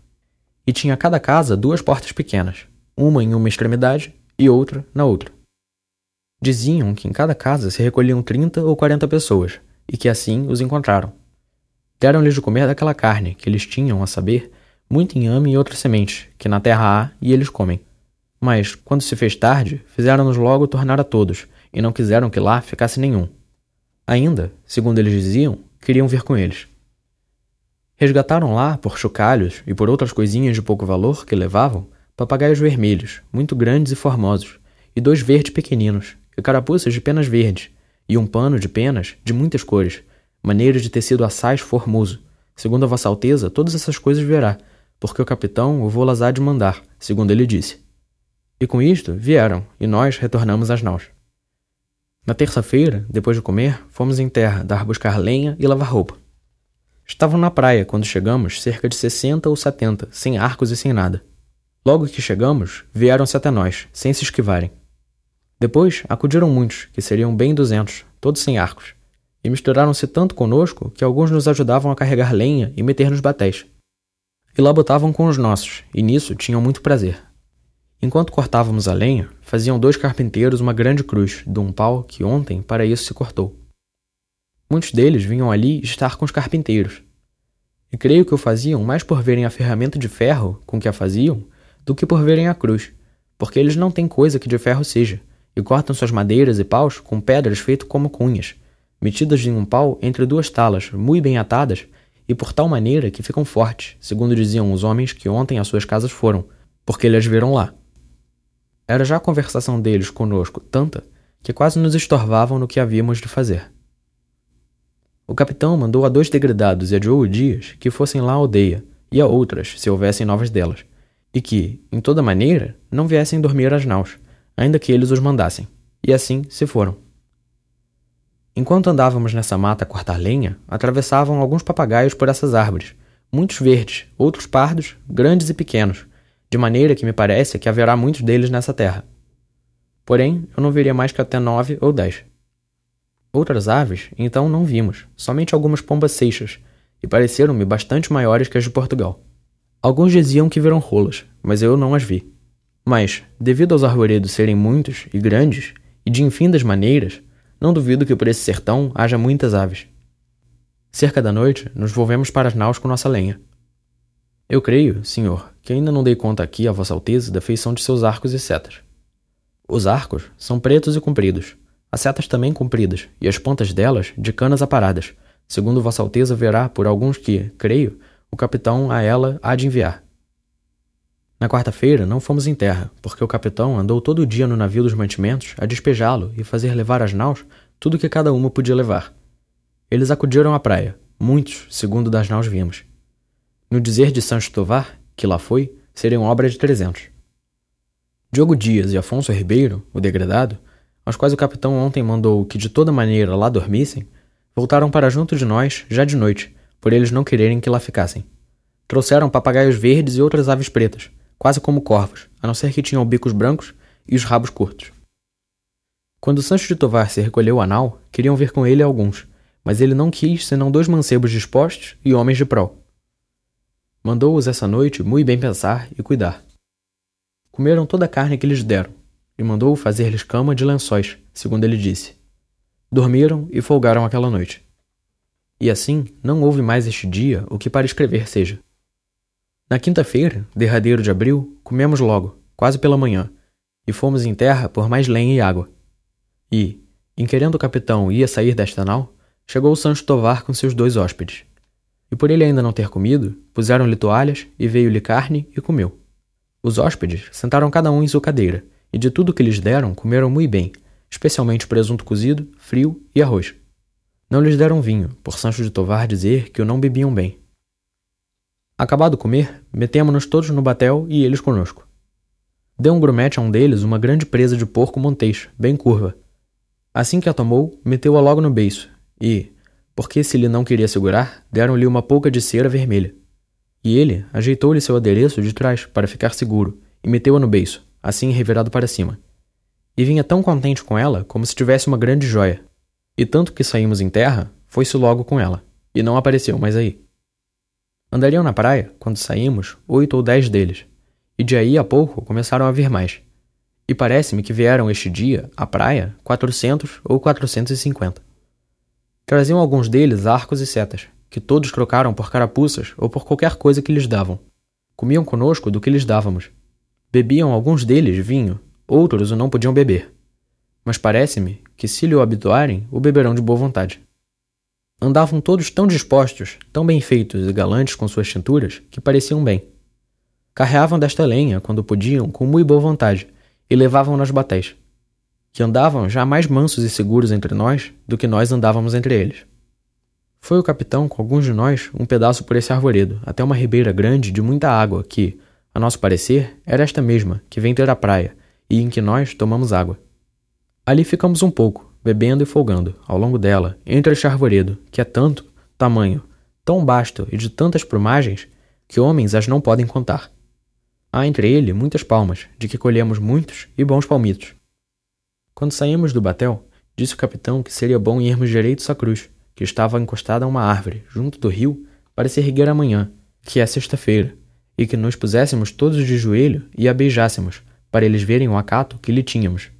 E tinha cada casa duas portas pequenas, uma em uma extremidade e outra na outra. Diziam que em cada casa se recolhiam trinta ou quarenta pessoas, e que assim os encontraram. Deram-lhes de comer daquela carne, que eles tinham, a saber, muito inhame e outras sementes, que na terra há e eles comem. Mas, quando se fez tarde, fizeram-nos logo tornar a todos, e não quiseram que lá ficasse nenhum. Ainda, segundo eles diziam, queriam vir com eles. Resgataram lá, por chocalhos e por outras coisinhas de pouco valor que levavam, papagaios vermelhos, muito grandes e formosos, e dois verdes pequeninos, e carapuças de penas verdes, e um pano de penas de muitas cores, maneiro de tecido assaz formoso. Segundo a Vossa Alteza, todas essas coisas verá, porque o capitão o vou há de mandar, segundo ele disse. E com isto vieram, e nós retornamos às naus. Na terça-feira, depois de comer, fomos em terra dar buscar lenha e lavar roupa. Estavam na praia quando chegamos cerca de sessenta ou setenta, sem arcos e sem nada. Logo que chegamos, vieram-se até nós, sem se esquivarem. Depois acudiram muitos, que seriam bem duzentos, todos sem arcos, e misturaram-se tanto conosco que alguns nos ajudavam a carregar lenha e meter nos batéis. E lá botavam com os nossos, e nisso tinham muito prazer. Enquanto cortávamos a lenha, faziam dois carpinteiros uma grande cruz de um pau que ontem para isso se cortou. Muitos deles vinham ali estar com os carpinteiros. E creio que o faziam mais por verem a ferramenta de ferro com que a faziam do que por verem a cruz, porque eles não têm coisa que de ferro seja, e cortam suas madeiras e paus com pedras feitas como cunhas, metidas em um pau entre duas talas, muito bem atadas, e por tal maneira que ficam fortes, segundo diziam os homens que ontem às suas casas foram, porque eles viram lá. Era já a conversação deles conosco tanta que quase nos estorvavam no que havíamos de fazer. O capitão mandou a dois degredados e a Diogo Dias que fossem lá à aldeia, e a outras, se houvessem novas delas, e que, em toda maneira, não viessem dormir às naus, ainda que eles os mandassem. E assim se foram. Enquanto andávamos nessa mata a cortar lenha, atravessavam alguns papagaios por essas árvores, muitos verdes, outros pardos, grandes e pequenos, de maneira que me parece que haverá muitos deles nessa terra. Porém, eu não veria mais que até nove ou dez. Outras aves, então, não vimos, somente algumas pombas seixas, e pareceram-me bastante maiores que as de Portugal. Alguns diziam que viram rolas, mas eu não as vi. Mas, devido aos arvoredos serem muitos e grandes, e de infindas maneiras, não duvido que por esse sertão haja muitas aves. Cerca da noite, nos volvemos para as naus com nossa lenha. Eu creio, senhor, que ainda não dei conta aqui a Vossa Alteza da feição de seus arcos e setas. Os arcos são pretos e compridos, as setas também compridas, e as pontas delas de canas aparadas, segundo Vossa Alteza verá por alguns que, creio, o capitão a ela há de enviar. Na quarta-feira não fomos em terra, porque o capitão andou todo o dia no navio dos mantimentos a despejá-lo e fazer levar às naus tudo que cada uma podia levar. Eles acudiram à praia, muitos, segundo das naus vimos. No dizer de Sancho Tovar, que lá foi, seriam obras de trezentos. Diogo Dias e Afonso Ribeiro, o degradado, aos quais o capitão ontem mandou que de toda maneira lá dormissem, voltaram para junto de nós já de noite, por eles não quererem que lá ficassem. Trouxeram papagaios verdes e outras aves pretas, quase como corvos, a não ser que tinham bicos brancos e os rabos curtos. Quando Sancho de Tovar se recolheu a nau, queriam vir com ele alguns, mas ele não quis senão dois mancebos dispostos e homens de prol. Mandou-os essa noite muito bem pensar e cuidar. Comeram toda a carne que lhes deram, e mandou fazer-lhes cama de lençóis, segundo ele disse. Dormiram e folgaram aquela noite. E assim não houve mais este dia o que para escrever seja. Na quinta-feira, derradeiro de abril, comemos logo, quase pela manhã, e fomos em terra por mais lenha e água. E, em querendo o capitão ia sair desta nau, chegou o Sancho Tovar com seus dois hóspedes. E por ele ainda não ter comido, puseram-lhe toalhas e veio-lhe carne e comeu. Os hóspedes sentaram cada um em sua cadeira, e de tudo que lhes deram comeram muito bem, especialmente presunto cozido, frio e arroz. Não lhes deram vinho, por Sancho de Tovar dizer que o não bebiam bem. Acabado comer, metemos-nos todos no batel e eles conosco. Deu um grumete a um deles uma grande presa de porco montês, bem curva. Assim que a tomou, meteu-a logo no beiço, e, porque se lhe não queria segurar, deram-lhe uma polca de cera vermelha. E ele ajeitou-lhe seu adereço de trás para ficar seguro, e meteu-a no beiço, assim revirado para cima. E vinha tão contente com ela como se tivesse uma grande joia. E tanto que saímos em terra, foi-se logo com ela, e não apareceu mais aí. Andariam na praia, quando saímos, oito ou dez deles, e de aí a pouco começaram a vir mais. E parece-me que vieram este dia, à praia, quatrocentos ou quatrocentos e cinquenta. Traziam alguns deles arcos e setas, que todos trocaram por carapuças ou por qualquer coisa que lhes davam. Comiam conosco do que lhes dávamos, Bebiam alguns deles vinho, outros o não podiam beber. Mas parece-me que, se lhe o habituarem, o beberão de boa vontade. Andavam todos tão dispostos, tão bem feitos e galantes com suas cinturas, que pareciam bem. Carreavam desta lenha, quando podiam, com muito boa vontade, e levavam nas batéis, que andavam já mais mansos e seguros entre nós do que nós andávamos entre eles. Foi o capitão, com alguns de nós, um pedaço por esse arvoredo, até uma ribeira grande de muita água, que, a nosso parecer, era esta mesma, que vem ter a praia, e em que nós tomamos água. Ali ficamos um pouco, bebendo e folgando, ao longo dela, entre este arvoredo, que é tanto, tamanho, tão basto e de tantas plumagens, que homens as não podem contar. Há entre ele muitas palmas, de que colhemos muitos e bons palmitos. Quando saímos do batel, disse o capitão que seria bom irmos direitos à cruz, que estava encostada a uma árvore, junto do rio, para se erguer amanhã, que é sexta-feira, e que nos puséssemos todos de joelho e a beijássemos, para eles verem o acato que lhe tínhamos.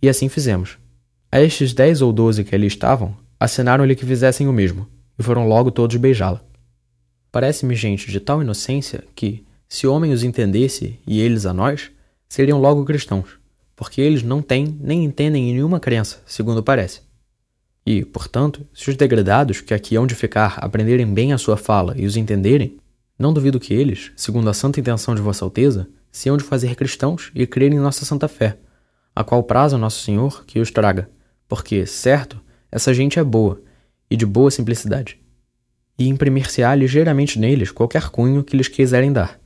E assim fizemos. A estes dez ou doze que ali estavam, acenaram-lhe que fizessem o mesmo, e foram logo todos beijá-la. Parece-me gente de tal inocência que, se o homem os entendesse e eles a nós, seriam logo cristãos, porque eles não têm nem entendem em nenhuma crença, segundo parece. E, portanto, se os degradados que aqui hão de ficar aprenderem bem a sua fala e os entenderem, não duvido que eles, segundo a santa intenção de Vossa Alteza, se hão de fazer cristãos e crerem em nossa santa fé, a qual praza Nosso Senhor que os traga, porque, certo, essa gente é boa, e de boa simplicidade, e imprimir-se-á ligeiramente neles qualquer cunho que lhes quiserem dar.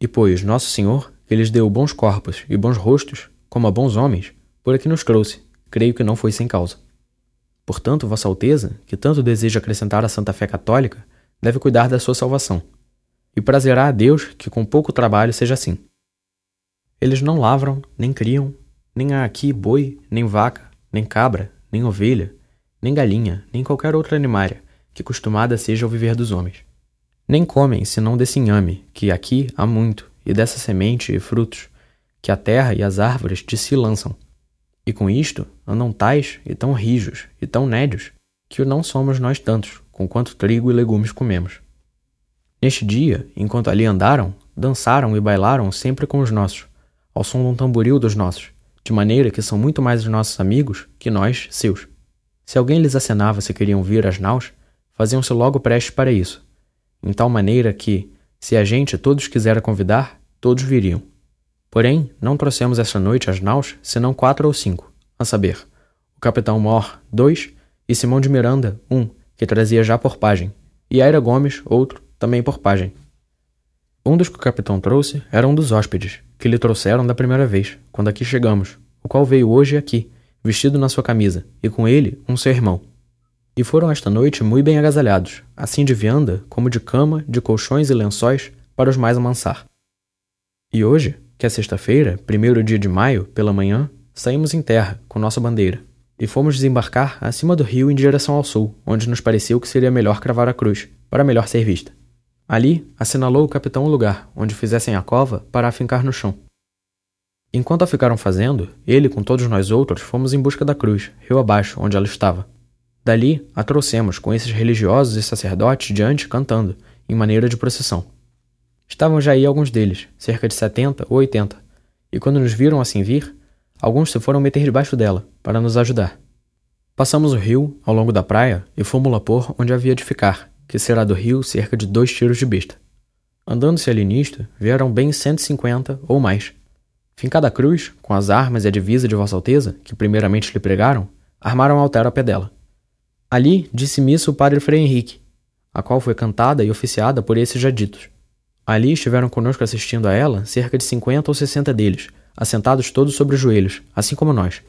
E pois Nosso Senhor, que lhes deu bons corpos e bons rostos, como a bons homens, por aqui nos trouxe, creio que não foi sem causa. Portanto, Vossa Alteza, que tanto deseja acrescentar à Santa Fé Católica, deve cuidar da sua salvação, e prazerá a Deus que com pouco trabalho seja assim. Eles não lavram, nem criam, nem há aqui boi, nem vaca, nem cabra, nem ovelha, nem galinha, nem qualquer outra animária, que costumada seja ao viver dos homens. Nem comem senão desse inhame, que aqui há muito, e dessa semente e frutos, que a terra e as árvores de si lançam. E com isto andam tais e tão rijos e tão nédios, que não somos nós tantos, com quanto trigo e legumes comemos. Neste dia, enquanto ali andaram, dançaram e bailaram sempre com os nossos, ao som de um tamboril dos nossos, de maneira que são muito mais os nossos amigos que nós, seus. Se alguém lhes acenava se queriam vir às naus, faziam-se logo prestes para isso, em tal maneira que, se a gente todos quisera convidar, todos viriam. Porém, não trouxemos esta noite às naus senão quatro ou cinco, a saber, o capitão Mor, dois, e Simão de Miranda, um, que trazia já por pajem, e Aira Gomes, outro, também por pajem. Um dos que o capitão trouxe era um dos hóspedes, que lhe trouxeram da primeira vez, quando aqui chegamos, o qual veio hoje aqui, vestido na sua camisa, e com ele um seu irmão. E foram esta noite muito bem agasalhados, assim de vianda, como de cama, de colchões e lençóis, para os mais amansar. E hoje, que é sexta-feira, primeiro dia de maio, pela manhã, saímos em terra, com nossa bandeira, e fomos desembarcar acima do rio em direção ao sul, onde nos pareceu que seria melhor cravar a cruz, para melhor ser vista. Ali, assinalou o capitão o lugar onde fizessem a cova para afincar no chão. Enquanto a ficaram fazendo, ele com todos nós outros fomos em busca da cruz, rio abaixo, onde ela estava. Dali a trouxemos com esses religiosos e sacerdotes diante cantando, em maneira de procissão. Estavam já aí alguns deles, cerca de setenta ou oitenta, e quando nos viram assim vir, alguns se foram meter debaixo dela, para nos ajudar. Passamos o rio, ao longo da praia, e fomos lá pôr onde havia de ficar, que será do rio cerca de dois tiros de besta. Andando-se ali nisto, vieram bem cento e cinquenta ou mais. Fincada a cruz, com as armas e a divisa de Vossa Alteza, que primeiramente lhe pregaram, armaram um altar ao pé dela. Ali disse missa o padre Frei Henrique, a qual foi cantada e oficiada por esses já ditos. Ali estiveram conosco assistindo a ela cerca de cinquenta ou sessenta deles, assentados todos sobre os joelhos, assim como nós.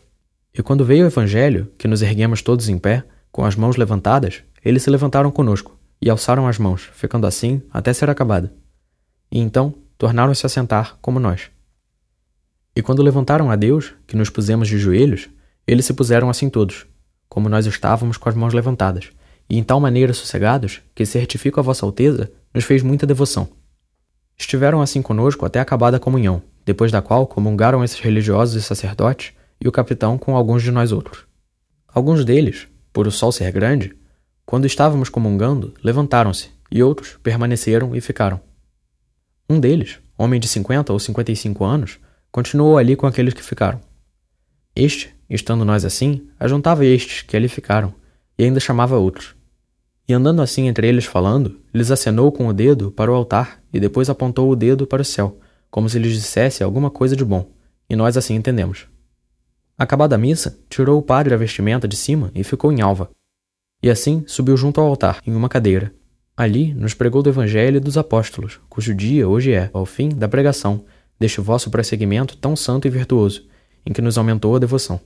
E quando veio o Evangelho, que nos erguemos todos em pé, com as mãos levantadas, eles se levantaram conosco, e alçaram as mãos, ficando assim até ser acabada. E então tornaram-se a sentar como nós. E quando levantaram a Deus, que nos pusemos de joelhos, eles se puseram assim todos, como nós estávamos com as mãos levantadas, e em tal maneira sossegados, que certifico a Vossa Alteza, nos fez muita devoção. Estiveram assim conosco até acabada a comunhão, depois da qual comungaram esses religiosos e sacerdotes, e o capitão com alguns de nós outros. Alguns deles, por o sol ser grande, quando estávamos comungando, levantaram-se, e outros permaneceram e ficaram. Um deles, homem de cinquenta ou cinquenta e cinco anos, continuou ali com aqueles que ficaram. Este, estando nós assim, ajuntava estes que ali ficaram, e ainda chamava outros. E andando assim entre eles falando, lhes acenou com o dedo para o altar e depois apontou o dedo para o céu, como se lhes dissesse alguma coisa de bom, e nós assim entendemos. Acabada a missa, tirou o padre a vestimenta de cima e ficou em alva. E assim subiu junto ao altar, em uma cadeira. Ali nos pregou do Evangelho dos Apóstolos, cujo dia hoje é, ao fim da pregação, deste vosso prosseguimento tão santo e virtuoso, em que nos aumentou a devoção.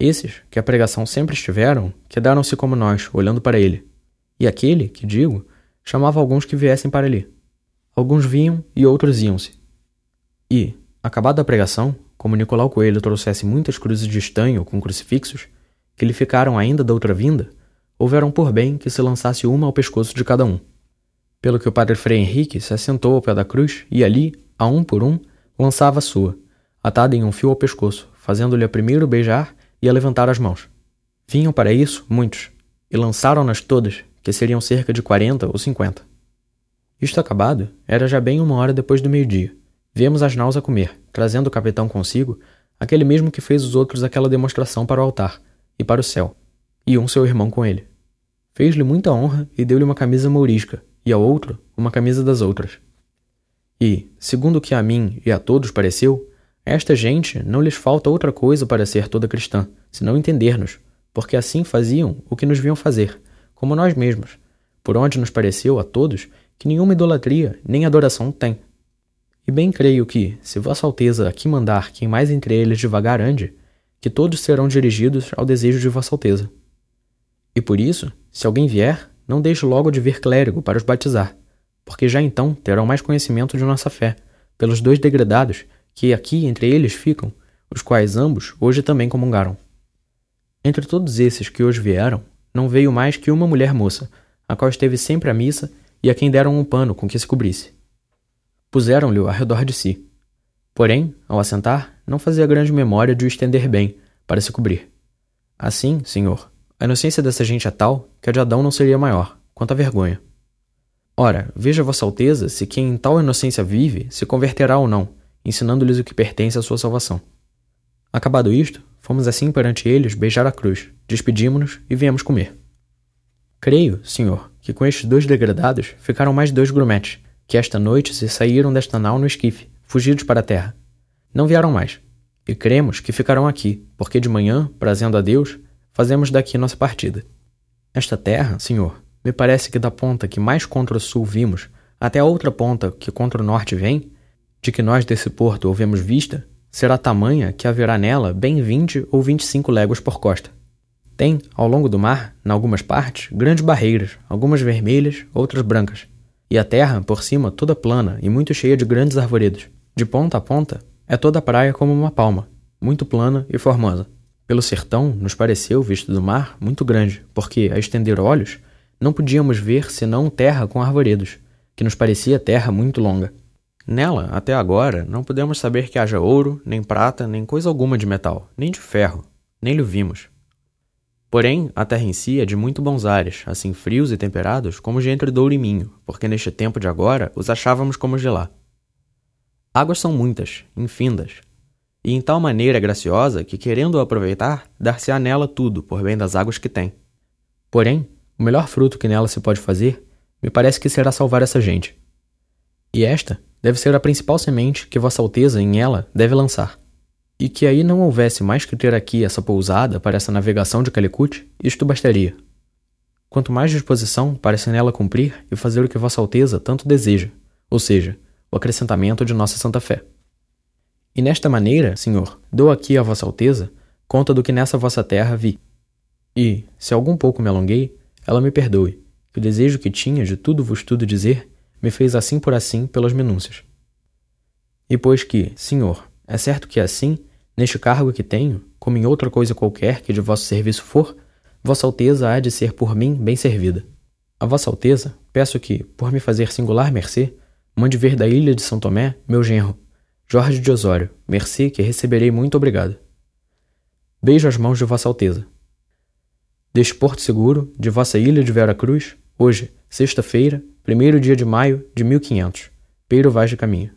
Esses, que a pregação sempre estiveram, quedaram-se como nós, olhando para ele. E aquele, que digo, chamava alguns que viessem para ali. Alguns vinham e outros iam-se. E, acabada a pregação, como Nicolau Coelho trouxesse muitas cruzes de estanho com crucifixos, que lhe ficaram ainda da outra vinda, houveram por bem que se lançasse uma ao pescoço de cada um. Pelo que o padre Frei Henrique se assentou ao pé da cruz e ali, a um por um, lançava a sua, atada em um fio ao pescoço, fazendo-lhe a primeiro beijar e a levantar as mãos. Vinham para isso muitos, e lançaram-nas todas, que seriam cerca de quarenta ou cinquenta. Isto acabado, era já bem uma hora depois do meio-dia. Viemos as naus a comer, trazendo o capitão consigo, aquele mesmo que fez os outros aquela demonstração para o altar e para o céu, e um seu irmão com ele. Fez-lhe muita honra e deu-lhe uma camisa mourisca, e ao outro uma camisa das outras. E, segundo o que a mim e a todos pareceu, esta gente não lhes falta outra coisa para ser toda cristã, senão entender-nos, porque assim faziam o que nos viam fazer, como nós mesmos, por onde nos pareceu a todos que nenhuma idolatria nem adoração tem. E bem creio que, se Vossa Alteza aqui mandar quem mais entre eles devagar ande, que todos serão dirigidos ao desejo de Vossa Alteza. E por isso, se alguém vier, não deixe logo de vir clérigo para os batizar, porque já então terão mais conhecimento de nossa fé, pelos dois degradados que aqui entre eles ficam, os quais ambos hoje também comungaram. Entre todos esses que hoje vieram, não veio mais que uma mulher moça, a qual esteve sempre à missa e a quem deram um pano com que se cobrisse. Puseram-lhe ao redor de si. Porém, ao assentar, não fazia grande memória de o estender bem, para se cobrir. Assim, senhor, a inocência dessa gente é tal que a de Adão não seria maior, quanto a vergonha. Ora, veja Vossa Alteza se quem em tal inocência vive se converterá ou não, ensinando-lhes o que pertence à sua salvação. Acabado isto, fomos assim perante eles beijar a cruz, despedimos-nos e viemos comer. Creio, senhor, que com estes dois degradados ficaram mais dois grumetes, que esta noite se saíram desta nau no esquife, fugidos para a terra. Não vieram mais. E cremos que ficarão aqui, porque de manhã, prazendo a Deus, fazemos daqui nossa partida. Esta terra, senhor, me parece que da ponta que mais contra o sul vimos, até a outra ponta que contra o norte vem, de que nós desse porto ouvemos vista, será tamanha que haverá nela bem vinte ou vinte e cinco léguas por costa. Tem, ao longo do mar, em algumas partes, grandes barreiras, algumas vermelhas, outras brancas, e a terra, por cima, toda plana e muito cheia de grandes arvoredos. De ponta a ponta, é toda a praia como uma palma, muito plana e formosa. Pelo sertão, nos pareceu, visto do mar, muito grande, porque, a estender olhos, não podíamos ver senão terra com arvoredos, que nos parecia terra muito longa. Nela, até agora, não podemos saber que haja ouro, nem prata, nem coisa alguma de metal, nem de ferro, nem lhe vimos. Porém, a terra em si é de muito bons ares, assim frios e temperados como de entre Douro e Minho, porque neste tempo de agora os achávamos como de lá. Águas são muitas, infindas, e em tal maneira graciosa que, querendo aproveitar, dar-se-á nela tudo, por bem das águas que tem. Porém, o melhor fruto que nela se pode fazer, me parece que será salvar essa gente. E esta deve ser a principal semente que Vossa Alteza em ela deve lançar. E que aí não houvesse mais que ter aqui essa pousada para essa navegação de Calicut, isto bastaria. Quanto mais disposição parece nela cumprir e fazer o que Vossa Alteza tanto deseja, ou seja, o acrescentamento de nossa Santa Fé. E nesta maneira, Senhor, dou aqui a Vossa Alteza conta do que nessa vossa terra vi. E, se algum pouco me alonguei, ela me perdoe, que o desejo que tinha de tudo vos tudo dizer me fez assim por assim pelas minúcias. E pois que, Senhor, é certo que assim, neste cargo que tenho, como em outra coisa qualquer que de vosso serviço for, Vossa Alteza há de ser por mim bem servida. A Vossa Alteza, peço que, por me fazer singular mercê, mande ver da ilha de São Tomé meu genro, Jorge de Osório, mercê que receberei muito obrigado. Beijo as mãos de Vossa Alteza. Deste porto seguro, de vossa ilha de Vera Cruz, hoje, sexta-feira, primeiro dia de maio de 1500, Peiro Vaz de Caminho.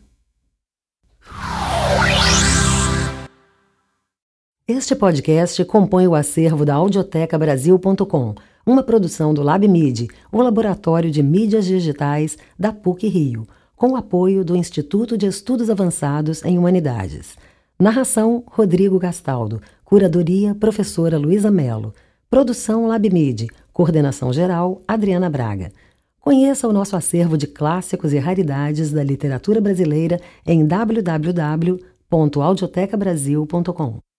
Este podcast compõe o acervo da audiotecabrasil.com, uma produção do LabMid, o laboratório de mídias digitais da PUC Rio, com o apoio do Instituto de Estudos Avançados em Humanidades. Narração: Rodrigo Gastaldo. Curadoria: Professora Luísa Melo. Produção LabMid. Coordenação geral: Adriana Braga. Conheça o nosso acervo de clássicos e raridades da literatura brasileira em www.audiotecabrasil.com.